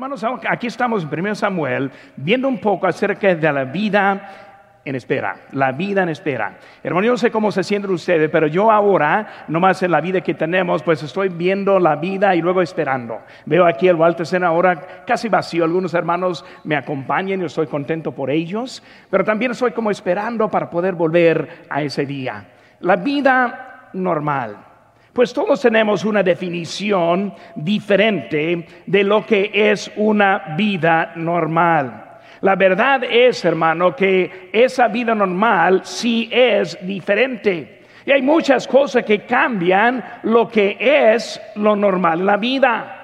Hermanos, aquí estamos en 1 Samuel viendo un poco acerca de la vida en espera, la vida en espera. Hermano, yo no sé cómo se sienten ustedes, pero yo ahora, nomás en la vida que tenemos, pues estoy viendo la vida y luego esperando. Veo aquí el Walter Sena ahora casi vacío, algunos hermanos me acompañan y estoy contento por ellos, pero también estoy como esperando para poder volver a ese día. La vida normal. Pues todos tenemos una definición diferente de lo que es una vida normal. La verdad es, hermano, que esa vida normal sí es diferente. Y hay muchas cosas que cambian lo que es lo normal la vida.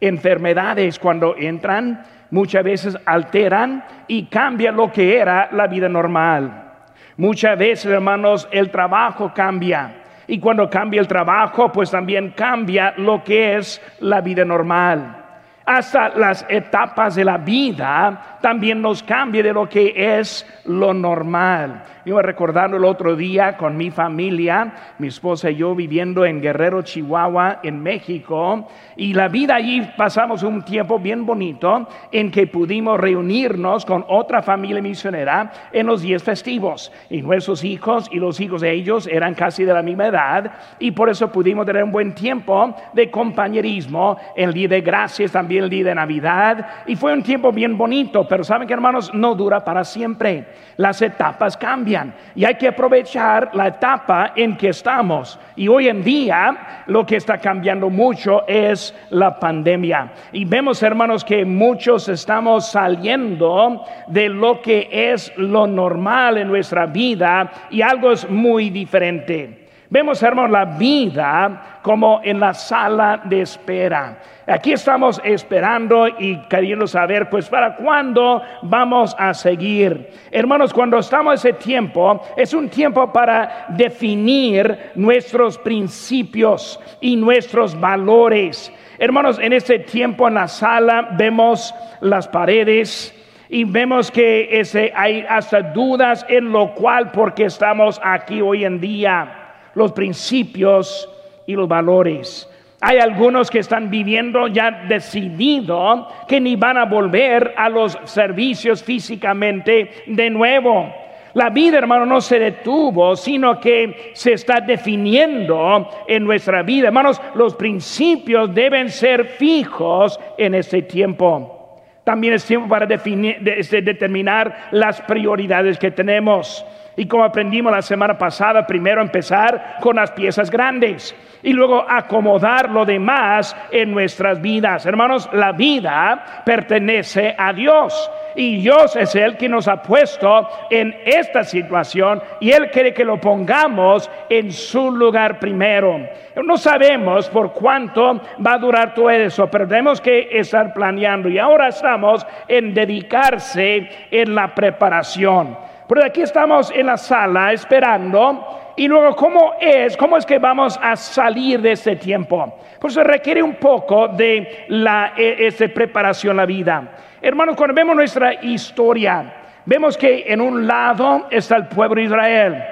Enfermedades cuando entran muchas veces alteran y cambian lo que era la vida normal. Muchas veces, hermanos, el trabajo cambia. Y cuando cambia el trabajo, pues también cambia lo que es la vida normal. Hasta las etapas de la vida también nos cambia de lo que es lo normal. Yo recordando el otro día con mi familia, mi esposa y yo viviendo en Guerrero, Chihuahua, en México, y la vida allí pasamos un tiempo bien bonito en que pudimos reunirnos con otra familia misionera en los días festivos. Y nuestros hijos y los hijos de ellos eran casi de la misma edad, y por eso pudimos tener un buen tiempo de compañerismo, el día de gracias, también el día de Navidad, y fue un tiempo bien bonito, pero saben que hermanos, no dura para siempre. Las etapas cambian y hay que aprovechar la etapa en que estamos. Y hoy en día lo que está cambiando mucho es la pandemia. Y vemos, hermanos, que muchos estamos saliendo de lo que es lo normal en nuestra vida y algo es muy diferente. Vemos, hermanos, la vida como en la sala de espera. Aquí estamos esperando y queriendo saber, pues, para cuándo vamos a seguir. Hermanos, cuando estamos ese tiempo, es un tiempo para definir nuestros principios y nuestros valores. Hermanos, en este tiempo en la sala vemos las paredes, y vemos que ese, hay hasta dudas en lo cual porque estamos aquí hoy en día los principios y los valores. Hay algunos que están viviendo ya decidido que ni van a volver a los servicios físicamente de nuevo. La vida, hermano, no se detuvo, sino que se está definiendo en nuestra vida. Hermanos, los principios deben ser fijos en este tiempo. También es tiempo para definir, este, determinar las prioridades que tenemos. Y como aprendimos la semana pasada, primero empezar con las piezas grandes y luego acomodar lo demás en nuestras vidas. Hermanos, la vida pertenece a Dios y Dios es el que nos ha puesto en esta situación y Él quiere que lo pongamos en su lugar primero. No sabemos por cuánto va a durar todo eso, pero tenemos que estar planeando y ahora estamos en dedicarse en la preparación. Pero aquí estamos en la sala esperando. Y luego, ¿cómo es? ¿Cómo es que vamos a salir de este tiempo? Pues se requiere un poco de la e, este, preparación la vida. Hermanos, cuando vemos nuestra historia, vemos que en un lado está el pueblo de Israel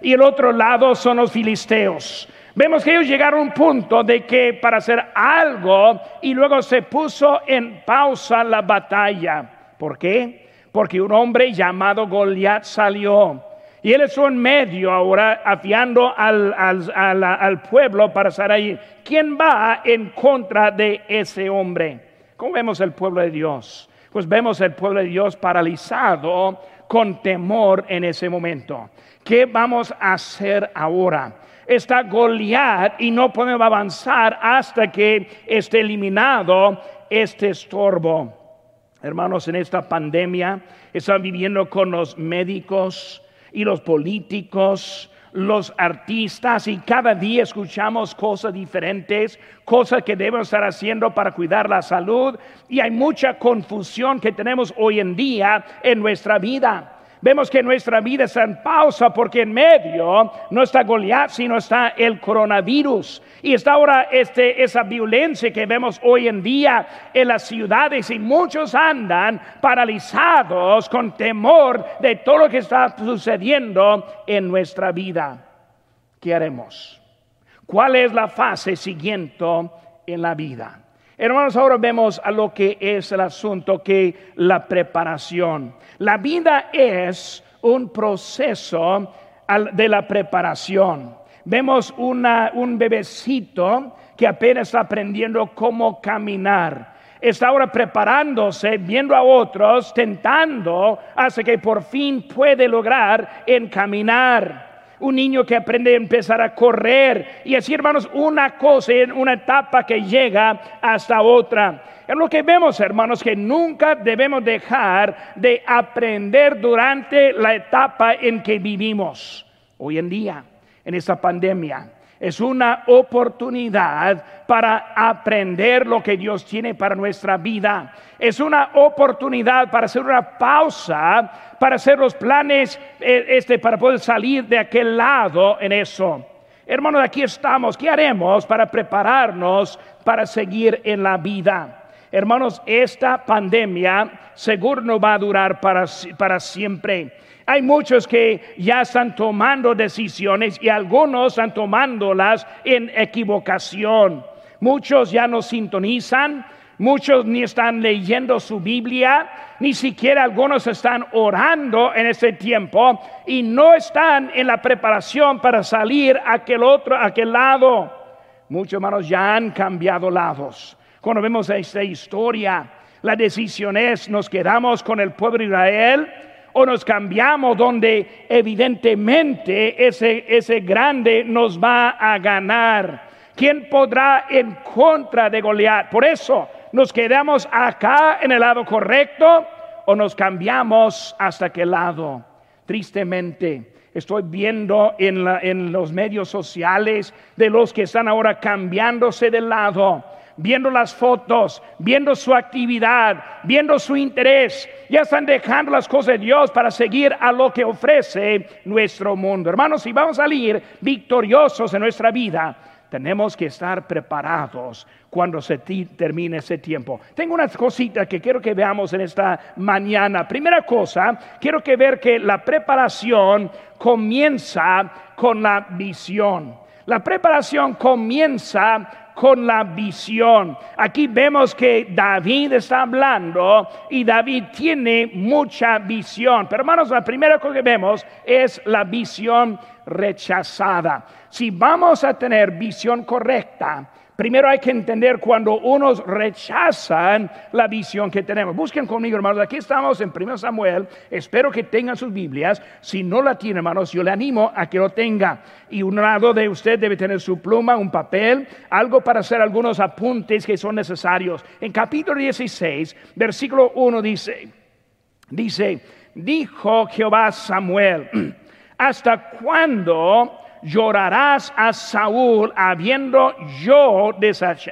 y el otro lado son los filisteos. Vemos que ellos llegaron a un punto de que para hacer algo y luego se puso en pausa la batalla. ¿Por qué? Porque un hombre llamado Goliat salió. Y él estuvo en medio ahora afiando al, al, pueblo para estar ahí. ¿Quién va en contra de ese hombre? ¿Cómo vemos el pueblo de Dios? Pues vemos el pueblo de Dios paralizado con temor en ese momento. ¿Qué vamos a hacer ahora? Está Goliat y no podemos avanzar hasta que esté eliminado este estorbo. Hermanos, en esta pandemia están viviendo con los médicos y los políticos, los artistas y cada día escuchamos cosas diferentes, cosas que debemos estar haciendo para cuidar la salud y hay mucha confusión que tenemos hoy en día en nuestra vida. Vemos que nuestra vida está en pausa porque en medio no está Goliat, sino está el coronavirus. Y está ahora este, esa violencia que vemos hoy en día en las ciudades y muchos andan paralizados con temor de todo lo que está sucediendo en nuestra vida. ¿Qué haremos? ¿Cuál es la fase siguiente en la vida? Hermanos, ahora vemos a lo que es el asunto, que la preparación. La vida es un proceso de la preparación. Vemos un bebecito que apenas está aprendiendo cómo caminar. Está ahora preparándose, viendo a otros, tentando, hasta que por fin puede lograr encaminar. Un niño que aprende a empezar a correr y así, hermanos, una cosa en una etapa que llega hasta otra. Es lo que vemos, hermanos, que nunca debemos dejar de aprender durante la etapa en que vivimos hoy en día, en esta pandemia. Es una oportunidad para aprender lo que Dios tiene para nuestra vida. Es una oportunidad para hacer una pausa, para hacer los planes, eh, este, para poder salir de aquel lado en eso. Hermanos, aquí estamos. ¿Qué haremos para prepararnos para seguir en la vida? Hermanos, esta pandemia seguro no va a durar para, para siempre. Hay muchos que ya están tomando decisiones y algunos están tomándolas en equivocación. Muchos ya no sintonizan, muchos ni están leyendo su Biblia, ni siquiera algunos están orando en ese tiempo y no están en la preparación para salir a aquel otro, a aquel lado. Muchos hermanos ya han cambiado lados. Cuando vemos esta historia, la decisión es, ¿nos quedamos con el pueblo de Israel o nos cambiamos donde evidentemente ese, ese grande nos va a ganar? ¿Quién podrá en contra de Goliat? Por eso, ¿nos quedamos acá en el lado correcto o nos cambiamos hasta qué lado? Tristemente, estoy viendo en, en los medios sociales de los que están ahora cambiándose de lado viendo las fotos, viendo su actividad, viendo su interés. Ya están dejando las cosas de Dios para seguir a lo que ofrece nuestro mundo. Hermanos, si vamos a salir victoriosos en nuestra vida, tenemos que estar preparados cuando se termine ese tiempo. Tengo unas cositas que quiero que veamos en esta mañana. Primera cosa, quiero que ver que la preparación comienza con la visión. La preparación comienza con la visión. Aquí vemos que David está hablando y David tiene mucha visión. Pero hermanos, la primera cosa que vemos es la visión rechazada. Si vamos a tener visión correcta, Primero hay que entender cuando unos rechazan la visión que tenemos. Busquen conmigo, hermanos. Aquí estamos en 1 Samuel. Espero que tengan sus Biblias. Si no la tienen, hermanos, yo le animo a que lo tenga. Y un lado de usted debe tener su pluma, un papel, algo para hacer algunos apuntes que son necesarios. En capítulo 16, versículo 1 dice, dice, dijo Jehová Samuel, ¿hasta cuándo? Llorarás a Saúl habiendo yo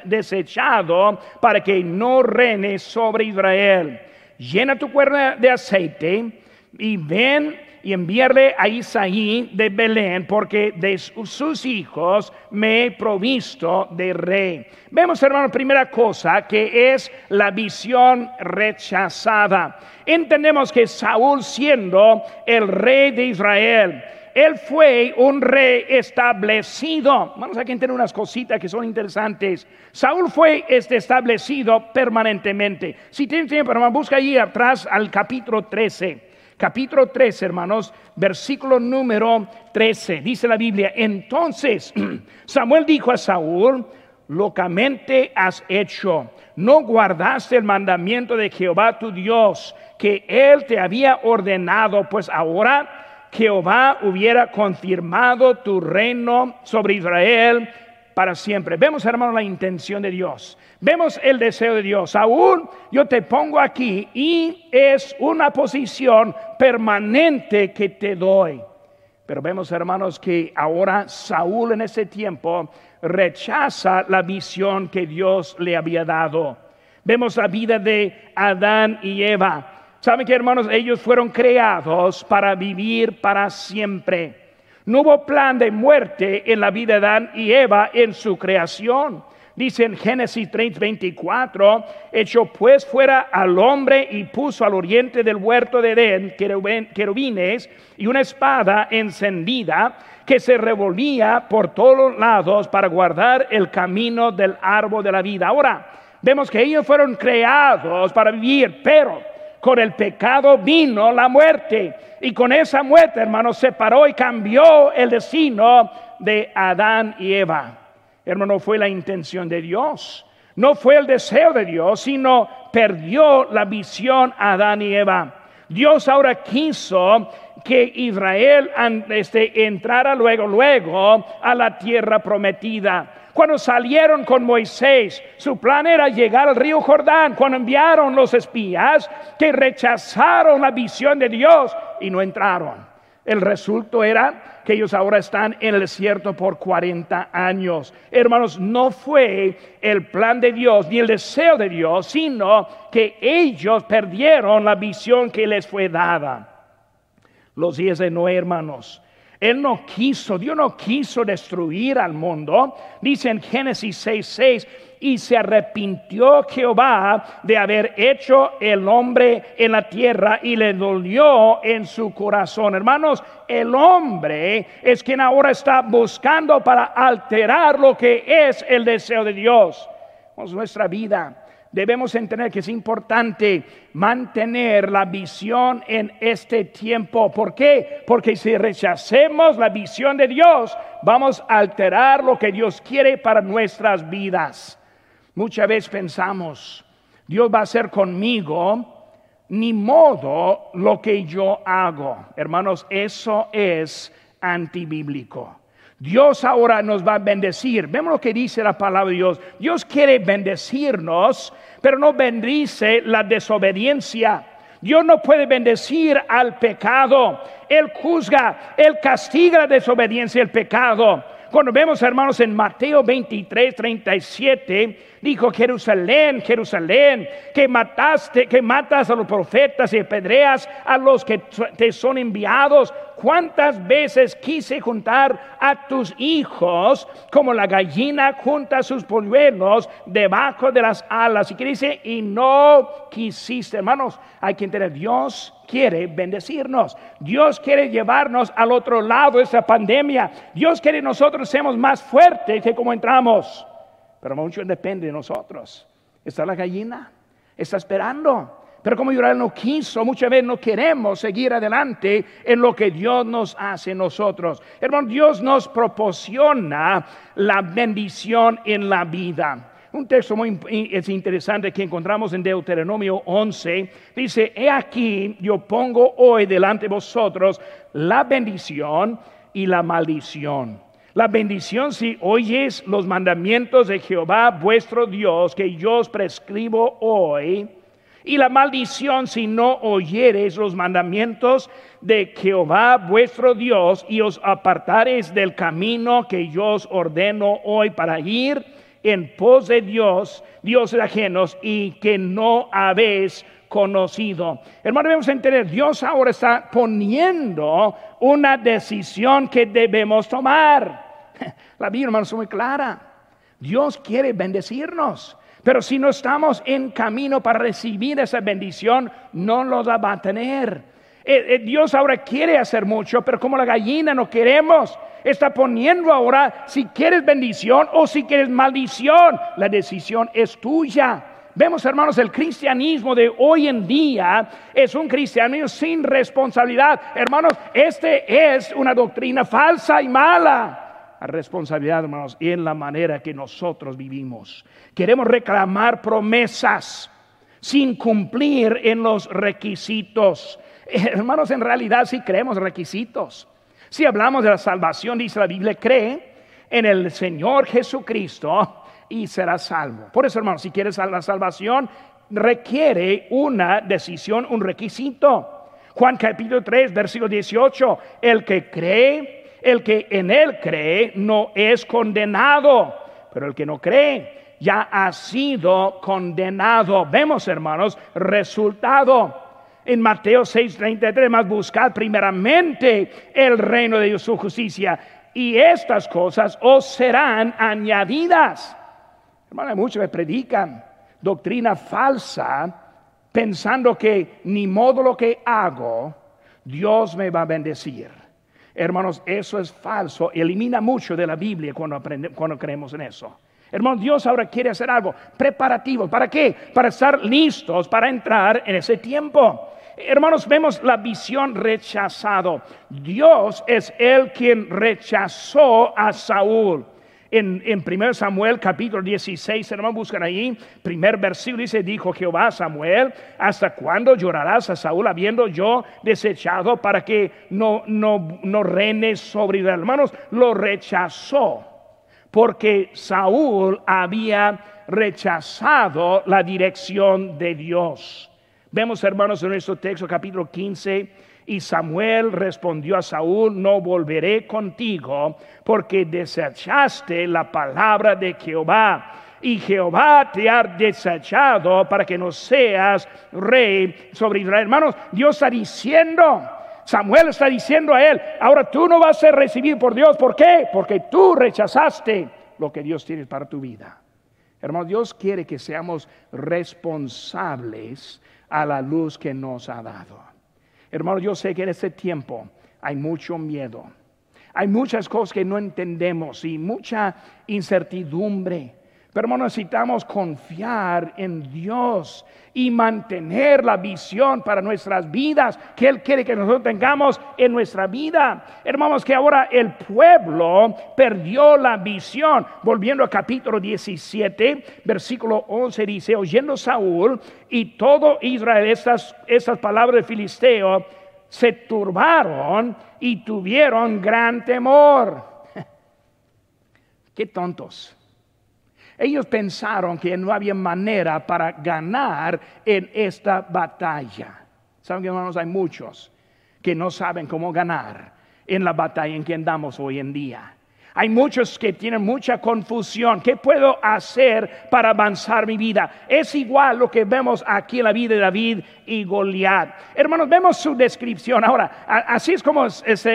desechado para que no reine sobre Israel. Llena tu cuerda de aceite y ven y enviarle a Isaí de Belén, porque de sus hijos me he provisto de rey. Vemos, hermano, primera cosa que es la visión rechazada. Entendemos que Saúl siendo el rey de Israel, él fue un rey establecido. Vamos a tener unas cositas que son interesantes. Saúl fue este establecido permanentemente. Si tienen tiempo, hermano, busca ahí atrás al capítulo 13. Capítulo 13, hermanos, versículo número 13. Dice la Biblia, entonces Samuel dijo a Saúl, locamente has hecho. No guardaste el mandamiento de Jehová tu Dios, que él te había ordenado, pues ahora Jehová hubiera confirmado tu reino sobre Israel para siempre. Vemos, hermano, la intención de Dios. Vemos el deseo de Dios. Aún yo te pongo aquí y es una posición permanente que te doy. Pero vemos, hermanos, que ahora Saúl en ese tiempo rechaza la visión que Dios le había dado. Vemos la vida de Adán y Eva ¿Saben que hermanos? Ellos fueron creados para vivir para siempre. No hubo plan de muerte en la vida de Adán y Eva en su creación. Dice en Génesis 3, 24, echó pues fuera al hombre y puso al oriente del huerto de Edén querubines y una espada encendida que se revolvía por todos lados para guardar el camino del árbol de la vida. Ahora, Vemos que ellos fueron creados para vivir, pero con el pecado vino la muerte. Y con esa muerte, hermanos, separó y cambió el destino de Adán y Eva. Hermano, fue la intención de Dios. No fue el deseo de Dios, sino perdió la visión Adán y Eva. Dios ahora quiso que Israel este, entrara luego, luego a la tierra prometida. Cuando salieron con Moisés, su plan era llegar al río Jordán. Cuando enviaron los espías que rechazaron la visión de Dios y no entraron. El resultado era que ellos ahora están en el desierto por 40 años. Hermanos, no fue el plan de Dios ni el deseo de Dios, sino que ellos perdieron la visión que les fue dada. Los días de Noé, hermanos, él no quiso, Dios no quiso destruir al mundo. Dice en Génesis 6:6, y se arrepintió Jehová de haber hecho el hombre en la tierra y le dolió en su corazón. Hermanos, el hombre es quien ahora está buscando para alterar lo que es el deseo de Dios. nuestra vida debemos entender que es importante mantener la visión en este tiempo. ¿Por qué? Porque si rechacemos la visión de Dios, vamos a alterar lo que Dios quiere para nuestras vidas. Muchas veces pensamos, Dios va a hacer conmigo ni modo lo que yo hago. Hermanos, eso es antibíblico. Dios ahora nos va a bendecir. Vemos lo que dice la palabra de Dios. Dios quiere bendecirnos, pero no bendice la desobediencia. Dios no puede bendecir al pecado. Él juzga, Él castiga la desobediencia y el pecado. Cuando vemos, hermanos, en Mateo 23, 37, dijo Jerusalén, Jerusalén, que mataste, que matas a los profetas y apedreas a los que te son enviados. ¿Cuántas veces quise juntar a tus hijos como la gallina junta sus polluelos debajo de las alas? Y que dice, y no quisiste, hermanos, hay que entender, Dios quiere bendecirnos. Dios quiere llevarnos al otro lado de esa pandemia. Dios quiere que nosotros seamos más fuertes que como entramos. Pero mucho depende de nosotros. Está la gallina, está esperando. Pero como Israel no quiso, muchas veces no queremos seguir adelante en lo que Dios nos hace nosotros. Hermano, Dios nos proporciona la bendición en la vida. Un texto muy es interesante que encontramos en Deuteronomio 11. Dice, he aquí, yo pongo hoy delante de vosotros la bendición y la maldición. La bendición si oyes los mandamientos de Jehová vuestro Dios que yo os prescribo hoy y la maldición si no oyeres los mandamientos de Jehová vuestro Dios y os apartares del camino que yo os ordeno hoy para ir en pos de Dios, dioses ajenos y que no habéis conocido. Hermano, debemos entender, Dios ahora está poniendo una decisión que debemos tomar. La Biblia, hermano, es muy clara. Dios quiere bendecirnos. Pero si no estamos en camino para recibir esa bendición, no lo va a tener. Eh, eh, Dios ahora quiere hacer mucho, pero como la gallina no queremos, está poniendo ahora si quieres bendición o si quieres maldición. La decisión es tuya. Vemos, hermanos, el cristianismo de hoy en día es un cristianismo sin responsabilidad. Hermanos, este es una doctrina falsa y mala responsabilidad, hermanos, en la manera que nosotros vivimos. Queremos reclamar promesas sin cumplir en los requisitos. Hermanos, en realidad sí creemos requisitos. Si hablamos de la salvación, dice la Biblia, cree en el Señor Jesucristo y será salvo. Por eso, hermanos, si quieres la salvación, requiere una decisión, un requisito. Juan capítulo 3, versículo 18, el que cree el que en él cree no es condenado, pero el que no cree ya ha sido condenado. Vemos, hermanos, resultado. En Mateo 6:33, más buscad primeramente el reino de Dios, su justicia, y estas cosas os serán añadidas. Hermano, muchos me predican doctrina falsa pensando que ni modo lo que hago, Dios me va a bendecir. Hermanos, eso es falso. Elimina mucho de la Biblia cuando, cuando creemos en eso. Hermano, Dios ahora quiere hacer algo preparativo. ¿Para qué? Para estar listos para entrar en ese tiempo. Hermanos, vemos la visión rechazado. Dios es el quien rechazó a Saúl. En, en 1 Samuel capítulo 16, hermanos, buscan ahí, primer versículo dice, dijo Jehová a Samuel, ¿hasta cuándo llorarás a Saúl habiendo yo desechado para que no, no, no reine sobre Israel? Hermanos, lo rechazó porque Saúl había rechazado la dirección de Dios. Vemos, hermanos, en nuestro texto capítulo 15, y Samuel respondió a Saúl, no volveré contigo porque desechaste la palabra de Jehová. Y Jehová te ha desechado para que no seas rey sobre Israel. Hermanos, Dios está diciendo, Samuel está diciendo a él, ahora tú no vas a ser recibido por Dios. ¿Por qué? Porque tú rechazaste lo que Dios tiene para tu vida. Hermano, Dios quiere que seamos responsables a la luz que nos ha dado. Hermano, yo sé que en este tiempo hay mucho miedo. Hay muchas cosas que no entendemos y mucha incertidumbre. Pero necesitamos confiar en Dios y mantener la visión para nuestras vidas que Él quiere que nosotros tengamos en nuestra vida. Hermanos, que ahora el pueblo perdió la visión. Volviendo al capítulo 17, versículo 11 dice, oyendo Saúl y todo Israel estas, estas palabras de Filisteo, se turbaron y tuvieron gran temor. Qué tontos. Ellos pensaron que no había manera para ganar en esta batalla. Saben que hermanos, hay muchos que no saben cómo ganar en la batalla en que andamos hoy en día. Hay muchos que tienen mucha confusión. ¿Qué puedo hacer para avanzar mi vida? Es igual lo que vemos aquí en la vida de David y Goliat. Hermanos, vemos su descripción. Ahora, así es como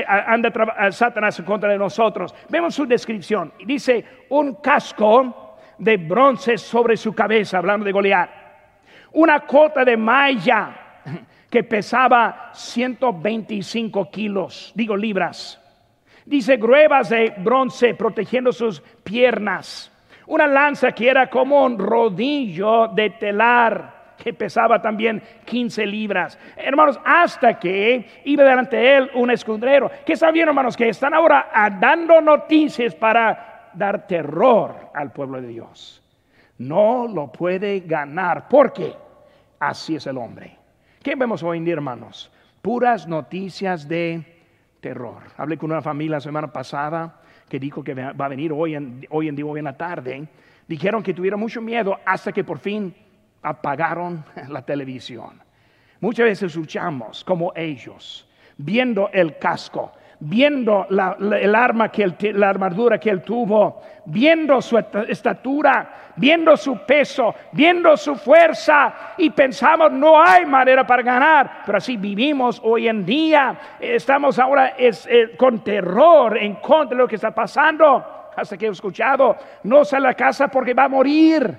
anda Satanás en contra de nosotros. Vemos su descripción. Dice, un casco de bronce sobre su cabeza, hablando de Goliat. Una cota de malla que pesaba 125 kilos, digo libras. Dice gruevas de bronce protegiendo sus piernas. Una lanza que era como un rodillo de telar que pesaba también 15 libras. Hermanos, hasta que iba delante de él un escudero. Que bien, hermanos, que están ahora dando noticias para dar terror al pueblo de Dios. No lo puede ganar porque así es el hombre. ¿Qué vemos hoy en día, hermanos? Puras noticias de terror. Hablé con una familia la semana pasada que dijo que va a venir hoy en, hoy en día, hoy la tarde. Dijeron que tuvieron mucho miedo hasta que por fin apagaron la televisión. Muchas veces escuchamos como ellos, viendo el casco, viendo la, el arma que la armadura que él tuvo, viendo su estatura, viendo su peso, viendo su fuerza y pensamos no hay manera para ganar, pero así vivimos hoy en día. Estamos ahora eh, con terror en contra de lo que está pasando. Hasta que he escuchado, no sale a la casa porque va a morir.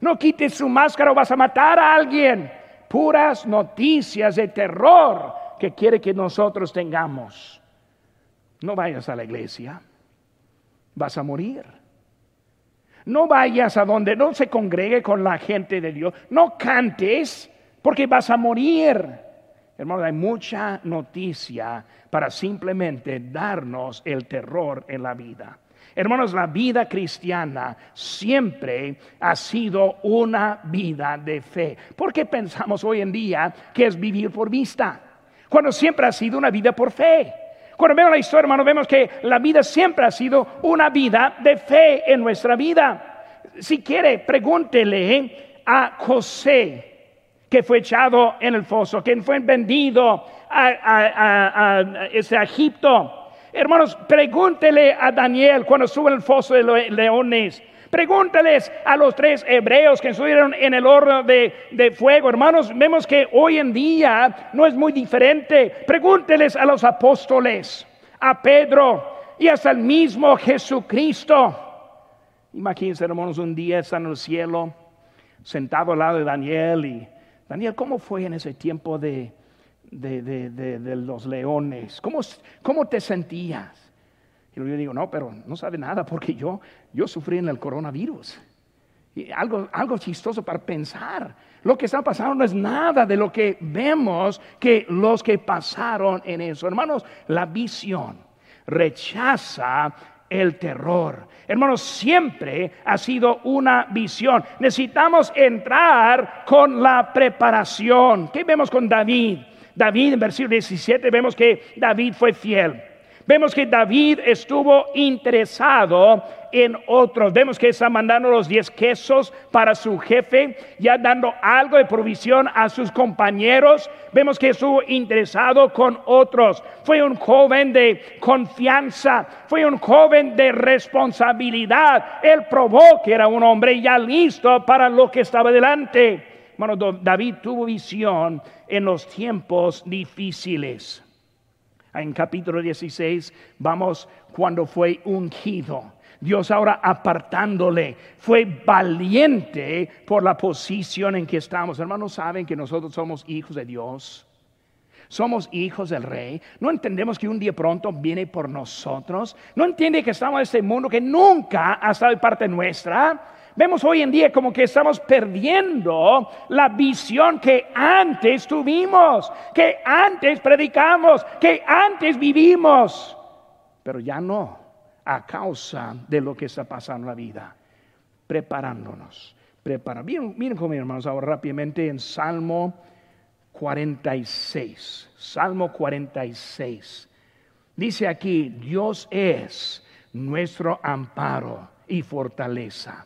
No quites su máscara o vas a matar a alguien. Puras noticias de terror que quiere que nosotros tengamos. No vayas a la iglesia, vas a morir. No vayas a donde no se congregue con la gente de Dios. No cantes porque vas a morir. Hermano, hay mucha noticia para simplemente darnos el terror en la vida. Hermanos, la vida cristiana siempre ha sido una vida de fe. ¿Por qué pensamos hoy en día que es vivir por vista? Cuando siempre ha sido una vida por fe. Cuando vemos la historia, hermano, vemos que la vida siempre ha sido una vida de fe en nuestra vida. Si quiere, pregúntele a José, que fue echado en el foso, que fue vendido a, ese Egipto. Hermanos, pregúntele a Daniel cuando estuvo en el foso de leones. Pregúntales a los tres hebreos que estuvieron en el horno de, fuego. Hermanos, vemos que hoy en día no es muy diferente. Pregúnteles a los apóstoles, a Pedro y hasta el mismo Jesucristo. Imagínense, hermanos, un día están en el cielo, sentado al lado de Daniel. Y Daniel, ¿cómo fue en ese tiempo de, de, los leones? ¿Cómo, ¿Cómo te sentías? Y yo digo, no, pero no sabe nada porque yo, yo sufrí en el coronavirus. Y algo, algo chistoso para pensar. Lo que está pasando no es nada de lo que vemos que los que pasaron en eso. Hermanos, la visión rechaza el terror. Hermanos, siempre ha sido una visión. Necesitamos entrar con la preparación. ¿Qué vemos con David? David en versículo 17 vemos que David fue fiel. Vemos que David estuvo interesado en otros. Vemos que está mandando los diez quesos para su jefe, ya dando algo de provisión a sus compañeros. Vemos que estuvo interesado con otros. Fue un joven de confianza, fue un joven de responsabilidad. Él probó que era un hombre ya listo para lo que estaba delante. Bueno, David tuvo visión en los tiempos difíciles. En capítulo 16 vamos cuando fue ungido. Dios ahora apartándole, fue valiente por la posición en que estamos. Hermanos, saben que nosotros somos hijos de Dios. Somos hijos del rey. No entendemos que un día pronto viene por nosotros. No entiende que estamos en este mundo que nunca ha estado de parte nuestra Vemos hoy en día como que estamos perdiendo la visión que antes tuvimos, que antes predicamos, que antes vivimos, pero ya no, a causa de lo que está pasando en la vida, preparándonos. Prepara. Miren, miren conmigo, hermanos, ahora rápidamente en Salmo 46. Salmo 46. Dice aquí, Dios es nuestro amparo y fortaleza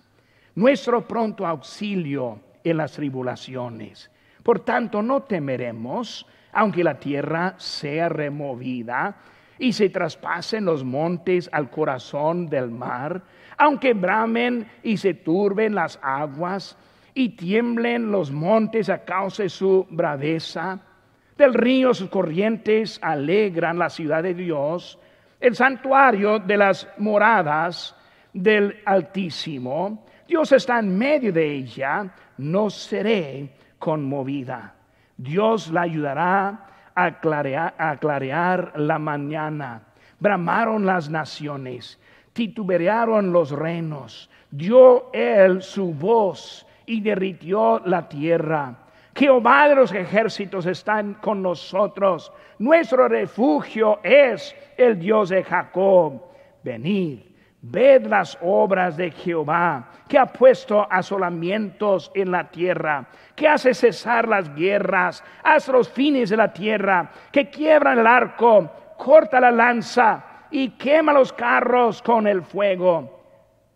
nuestro pronto auxilio en las tribulaciones. Por tanto, no temeremos, aunque la tierra sea removida y se traspasen los montes al corazón del mar, aunque bramen y se turben las aguas y tiemblen los montes a causa de su braveza. Del río sus corrientes alegran la ciudad de Dios, el santuario de las moradas del Altísimo. Dios está en medio de ella, no seré conmovida. Dios la ayudará a clarear, la mañana. Bramaron las naciones, titubearon los reinos. Dio él su voz y derritió la tierra. Jehová de los ejércitos está con nosotros. Nuestro refugio es el Dios de Jacob. Venid Ved las obras de Jehová, que ha puesto asolamientos en la tierra, que hace cesar las guerras hasta los fines de la tierra, que quiebra el arco, corta la lanza y quema los carros con el fuego.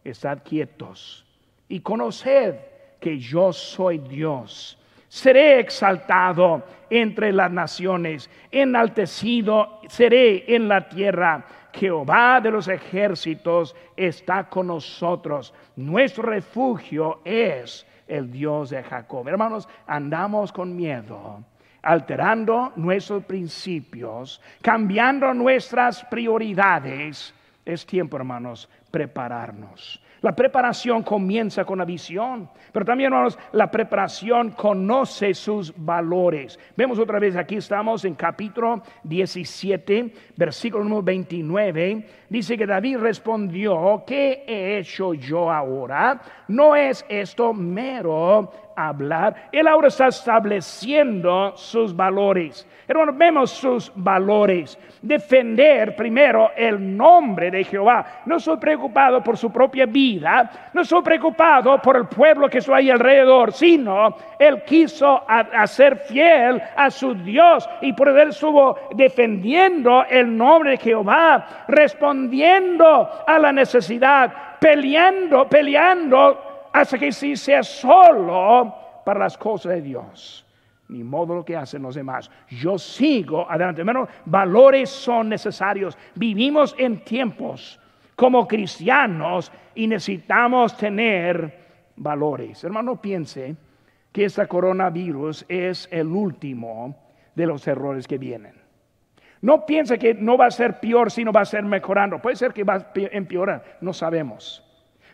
Estad quietos y conoced que yo soy Dios. Seré exaltado entre las naciones, enaltecido seré en la tierra Jehová de los ejércitos está con nosotros. Nuestro refugio es el Dios de Jacob. Hermanos, andamos con miedo, alterando nuestros principios, cambiando nuestras prioridades. Es tiempo, hermanos, prepararnos. La preparación comienza con la visión, pero también, hermanos, la preparación conoce sus valores. Vemos otra vez, aquí estamos en capítulo 17, versículo número 29. Dice que David respondió, ¿qué he hecho yo ahora? No es esto mero hablar. Él ahora está estableciendo sus valores. Hermanos, vemos sus valores. Defender primero el nombre de Jehová. No soy preocupado por su propia vida, no soy preocupado por el pueblo que está ahí alrededor, sino él quiso hacer fiel a su Dios y por él estuvo defendiendo el nombre de Jehová, respondiendo a la necesidad, peleando, peleando hasta que sí sea solo para las cosas de Dios ni modo lo que hacen los demás. Yo sigo adelante. Hermano, valores son necesarios. Vivimos en tiempos como cristianos y necesitamos tener valores. Hermano, piense que este coronavirus es el último de los errores que vienen. No piense que no va a ser peor, sino va a ser mejorando. Puede ser que va a empeorar, no sabemos.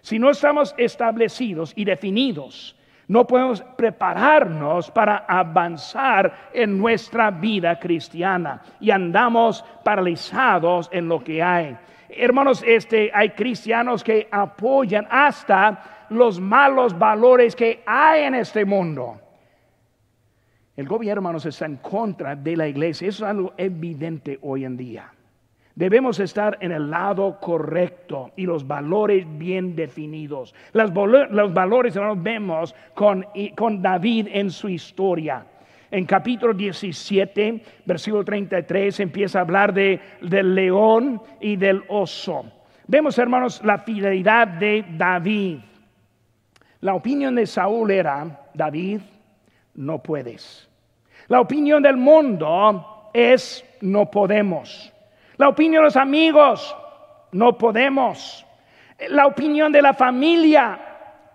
Si no estamos establecidos y definidos, no podemos prepararnos para avanzar en nuestra vida cristiana y andamos paralizados en lo que hay. Hermanos, este, hay cristianos que apoyan hasta los malos valores que hay en este mundo. El gobierno, hermanos, está en contra de la iglesia. Eso es algo evidente hoy en día. Debemos estar en el lado correcto y los valores bien definidos. Los, valores, hermanos, vemos con, con David en su historia. En capítulo 17, versículo 33, empieza a hablar de, del león y del oso. Vemos, hermanos, la fidelidad de David. La opinión de Saúl era, David, no puedes. La opinión del mundo es, no podemos. La opinión de los amigos, no podemos. La opinión de la familia,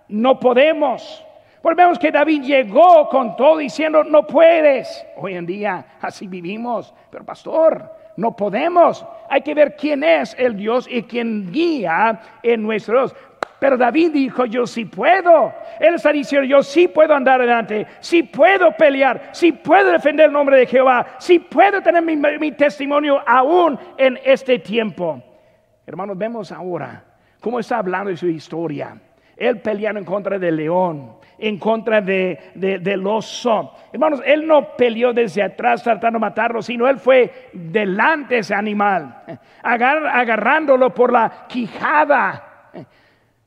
no podemos. Volvemos que David llegó con todo diciendo, no puedes. Hoy en día así vivimos, pero pastor, no podemos. Hay que ver quién es el Dios y quién guía en nuestros. Pero David dijo, yo sí puedo. Él está diciendo, yo sí puedo andar adelante, sí puedo pelear, sí puedo defender el nombre de Jehová, sí puedo tener mi, testimonio aún en este tiempo. Hermanos, vemos ahora cómo está hablando de su historia. Él peleando en contra del león, en contra de, del oso. Hermanos, él no peleó desde atrás tratando de matarlo, sino él fue delante de ese animal, agarrándolo por la quijada.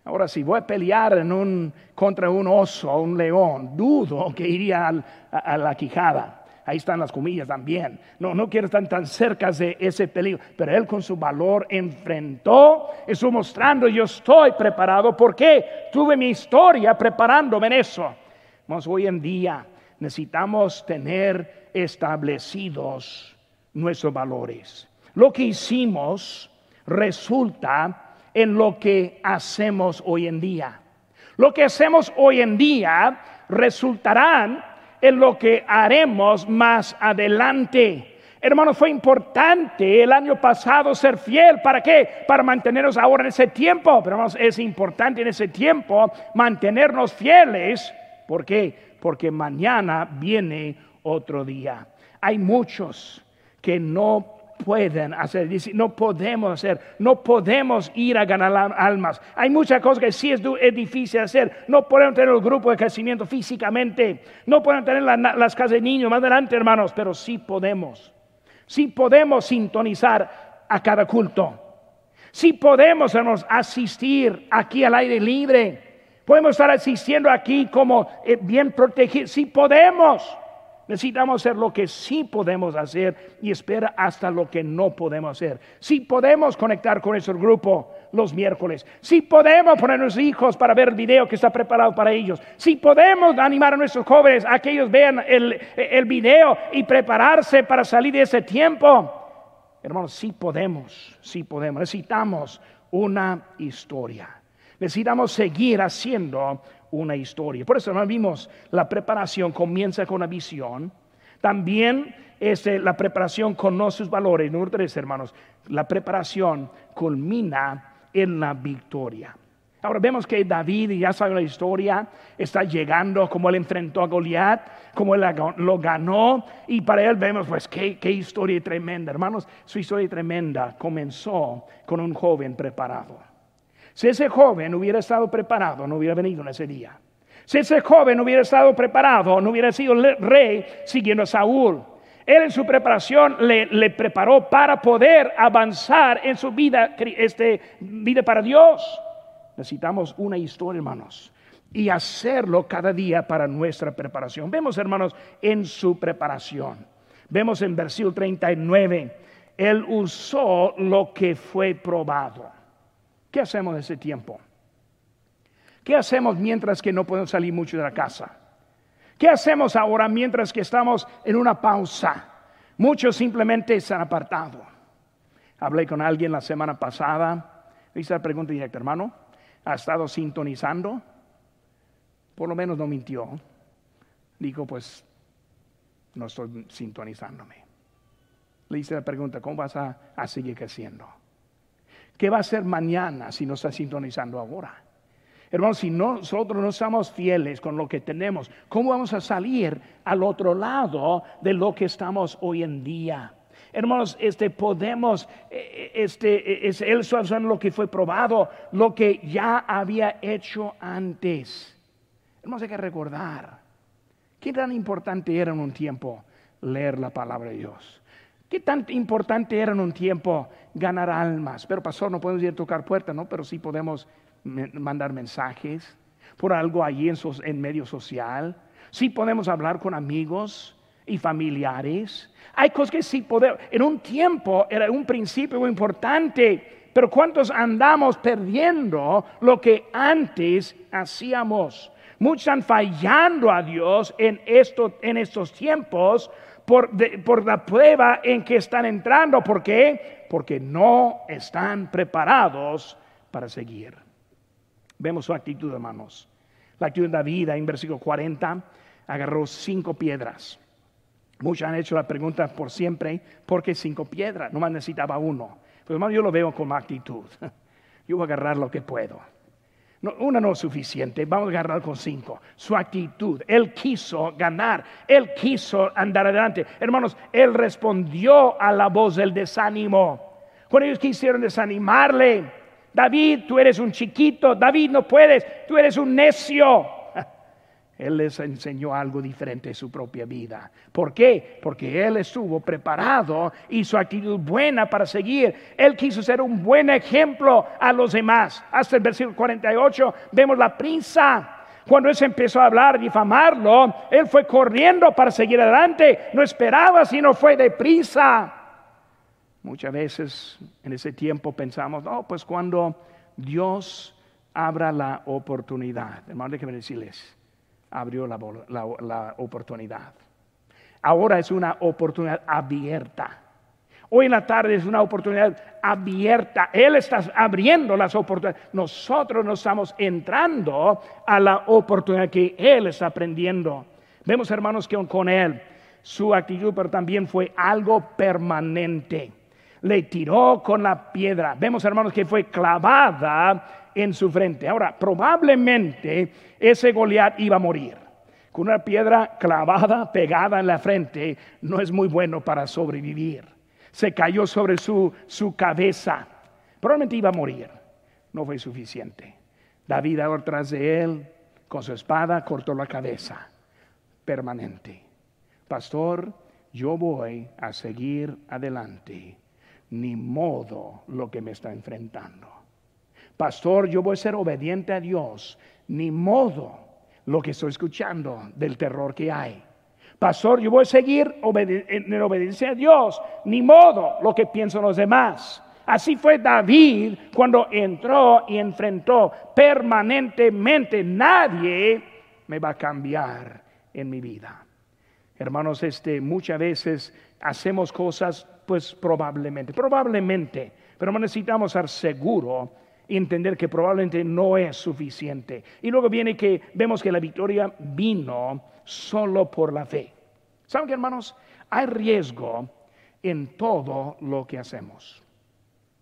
Ahora, si voy a pelear en un, contra un oso o un león, dudo que iría a la quijada. Ahí están las comillas también. No, no quiero estar tan cerca de ese peligro. Pero él con su valor enfrentó, estuvo mostrando, yo estoy preparado. porque Tuve mi historia preparándome en eso. hoy en día necesitamos tener establecidos nuestros valores. Lo que hicimos resulta en lo que hacemos hoy en día. Lo que hacemos hoy en día resultarán en lo que haremos más adelante. Hermanos, fue importante el año pasado ser fiel. ¿Para qué? Para mantenernos ahora en ese tiempo. Pero hermanos, es importante en ese tiempo mantenernos fieles. ¿Por qué? Porque mañana viene otro día. Hay muchos que no pueden hacer, no podemos hacer, no podemos ir a ganar almas. Hay muchas cosas que sí es, difícil hacer. No podemos tener el grupo de crecimiento físicamente, no podemos tener las casas de niños más adelante, hermanos, pero sí podemos. Sí podemos sintonizar a cada culto. Sí podemos, hermanos, asistir aquí al aire libre. Podemos estar asistiendo aquí como eh, bien protegidos. Sí podemos. Necesitamos hacer lo que sí podemos hacer y espera hasta lo que no podemos hacer. Si podemos conectar con nuestro grupo los miércoles. Si podemos poner a nuestros hijos para ver el video que está preparado para ellos. Si podemos animar a nuestros jóvenes a que ellos vean el, el video y prepararse para salir de ese tiempo. Hermanos, sí podemos, sí podemos. Necesitamos una historia. Necesitamos seguir haciendo una historia. Por eso vimos la preparación comienza con la visión. También este, la preparación conoce sus valores. Número tres, hermanos, la preparación culmina en la victoria. Ahora vemos que David, ya sabe la historia, está llegando como él enfrentó a Goliat, como él lo ganó, y para él vemos, pues, qué historia tremenda, hermanos. Su historia tremenda comenzó con un joven preparado. Si ese joven hubiera estado preparado, no hubiera venido en ese día. Si ese joven hubiera estado preparado, no hubiera sido rey siguiendo a Saúl. Él en su preparación le, preparó para poder avanzar en su vida, este, vida para Dios. Necesitamos una historia, hermanos, y hacerlo cada día para nuestra preparación. Vemos, hermanos, en su preparación. Vemos en versículo 39, él usó lo que fue probado. ¿Qué hacemos en ese tiempo? ¿Qué hacemos mientras que no podemos salir mucho de la casa? ¿Qué hacemos ahora mientras que estamos en una pausa? Muchos simplemente se han apartado. Hablé con alguien la semana pasada. Le hice la pregunta directa, hermano, ¿ha estado sintonizando? Por lo menos no mintió. Dijo, pues, no estoy sintonizándome. Le hice la pregunta, ¿cómo vas a, a seguir creciendo? ¿Qué va a ser mañana si no está sintonizando ahora? Hermanos, si nosotros no estamos fieles con lo que tenemos, ¿cómo vamos a salir al otro lado de lo que estamos hoy en día? Hermanos, este podemos, eh, este es él lo que fue probado, lo que ya había hecho antes. Hermanos, hay que recordar qué tan importante era en un tiempo leer la palabra de Dios. ¿Qué tan importante era en un tiempo ganar almas? Pero pastor, no podemos ir a tocar puertas, ¿no? Pero sí podemos mandar mensajes por algo allí en, medio social. Sí podemos hablar con amigos y familiares. Hay cosas que sí podemos. En un tiempo era un principio importante, pero ¿cuántos andamos perdiendo lo que antes hacíamos? Muchos están fallando a Dios en, en estos tiempos por, la prueba en que están entrando. ¿Por qué? Porque no están preparados para seguir. Vemos su actitud, hermanos. La actitud de David en versículo 40 agarró cinco piedras. Muchos han hecho la pregunta por siempre, ¿por qué cinco piedras? No más necesitaba uno. Pero hermano, yo lo veo con actitud. Yo voy a agarrar lo que puedo. Una no es suficiente, vamos a agarrar con cinco. Su actitud, él quiso ganar, él quiso andar adelante. Hermanos, él respondió a la voz del desánimo. Cuando ellos quisieron desanimarle, David, tú eres un chiquito, David no puedes, tú eres un necio. Él les enseñó algo diferente en su propia vida. ¿Por qué? Porque Él estuvo preparado y su actitud buena para seguir. Él quiso ser un buen ejemplo a los demás. Hasta el versículo 48 vemos la prisa. Cuando Él empezó a hablar, difamarlo, Él fue corriendo para seguir adelante. No esperaba, sino fue deprisa. Muchas veces en ese tiempo pensamos, no, pues cuando Dios abra la oportunidad. Hermano, déjeme decirles abrió la, oportunidad. Ahora es una oportunidad abierta. Hoy en la tarde es una oportunidad abierta. Él está abriendo las oportunidades. Nosotros no estamos entrando a la oportunidad que Él está aprendiendo. Vemos, hermanos, que con Él su actitud, pero también fue algo permanente. Le tiró con la piedra. Vemos, hermanos, que fue clavada en su frente. Ahora, probablemente ese Goliat iba a morir. Con una piedra clavada, pegada en la frente, no es muy bueno para sobrevivir. Se cayó sobre su, su cabeza. Probablemente iba a morir. No fue suficiente. David ahora tras de él, con su espada, cortó la cabeza. Permanente. Pastor, yo voy a seguir adelante. Ni modo lo que me está enfrentando pastor, yo voy a ser obediente a Dios, ni modo lo que estoy escuchando del terror que hay. Pastor, yo voy a seguir en obediencia a Dios, ni modo lo que piensan los demás. Así fue David cuando entró y enfrentó permanentemente. Nadie me va a cambiar en mi vida. Hermanos, este, muchas veces hacemos cosas, pues probablemente, probablemente, pero necesitamos ser entender que probablemente no es suficiente. Y luego viene que vemos que la victoria vino solo por la fe. ¿Saben qué, hermanos? Hay riesgo en todo lo que hacemos.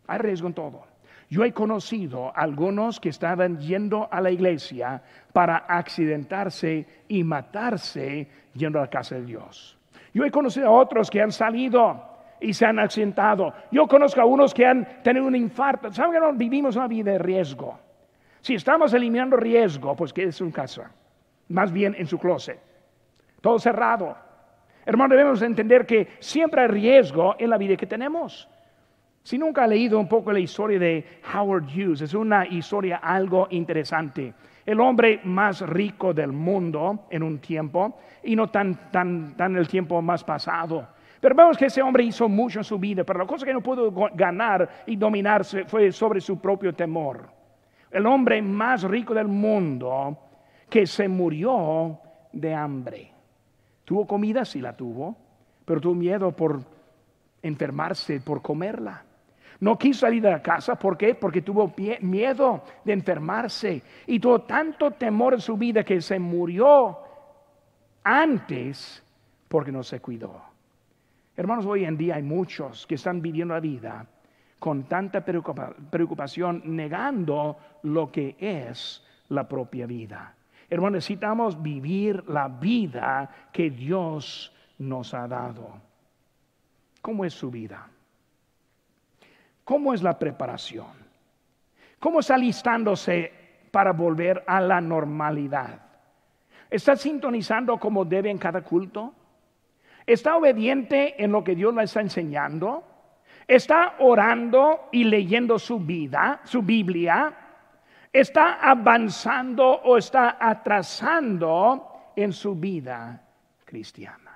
Hay riesgo en todo. Yo he conocido algunos que estaban yendo a la iglesia para accidentarse y matarse yendo a la casa de Dios. Yo he conocido a otros que han salido y se han accidentado. Yo conozco a unos que han tenido un infarto. ¿Saben que no vivimos una vida de riesgo? Si estamos eliminando riesgo, pues que es un casa, más bien en su closet, todo cerrado. Hermano, debemos entender que siempre hay riesgo en la vida que tenemos. Si nunca ha leído un poco la historia de Howard Hughes, es una historia algo interesante. El hombre más rico del mundo en un tiempo y no tan, tan, tan el tiempo más pasado. Pero vemos que ese hombre hizo mucho en su vida, pero la cosa que no pudo ganar y dominarse fue sobre su propio temor. El hombre más rico del mundo que se murió de hambre. Tuvo comida, sí la tuvo, pero tuvo miedo por enfermarse, por comerla. No quiso salir de la casa, ¿por qué? Porque tuvo miedo de enfermarse y tuvo tanto temor en su vida que se murió antes porque no se cuidó. Hermanos, hoy en día hay muchos que están viviendo la vida con tanta preocupación, negando lo que es la propia vida. Hermanos, necesitamos vivir la vida que Dios nos ha dado. ¿Cómo es su vida? ¿Cómo es la preparación? ¿Cómo está alistándose para volver a la normalidad? ¿Está sintonizando como debe en cada culto? ¿Está obediente en lo que Dios le está enseñando? ¿Está orando y leyendo su vida, su Biblia? ¿Está avanzando o está atrasando en su vida cristiana?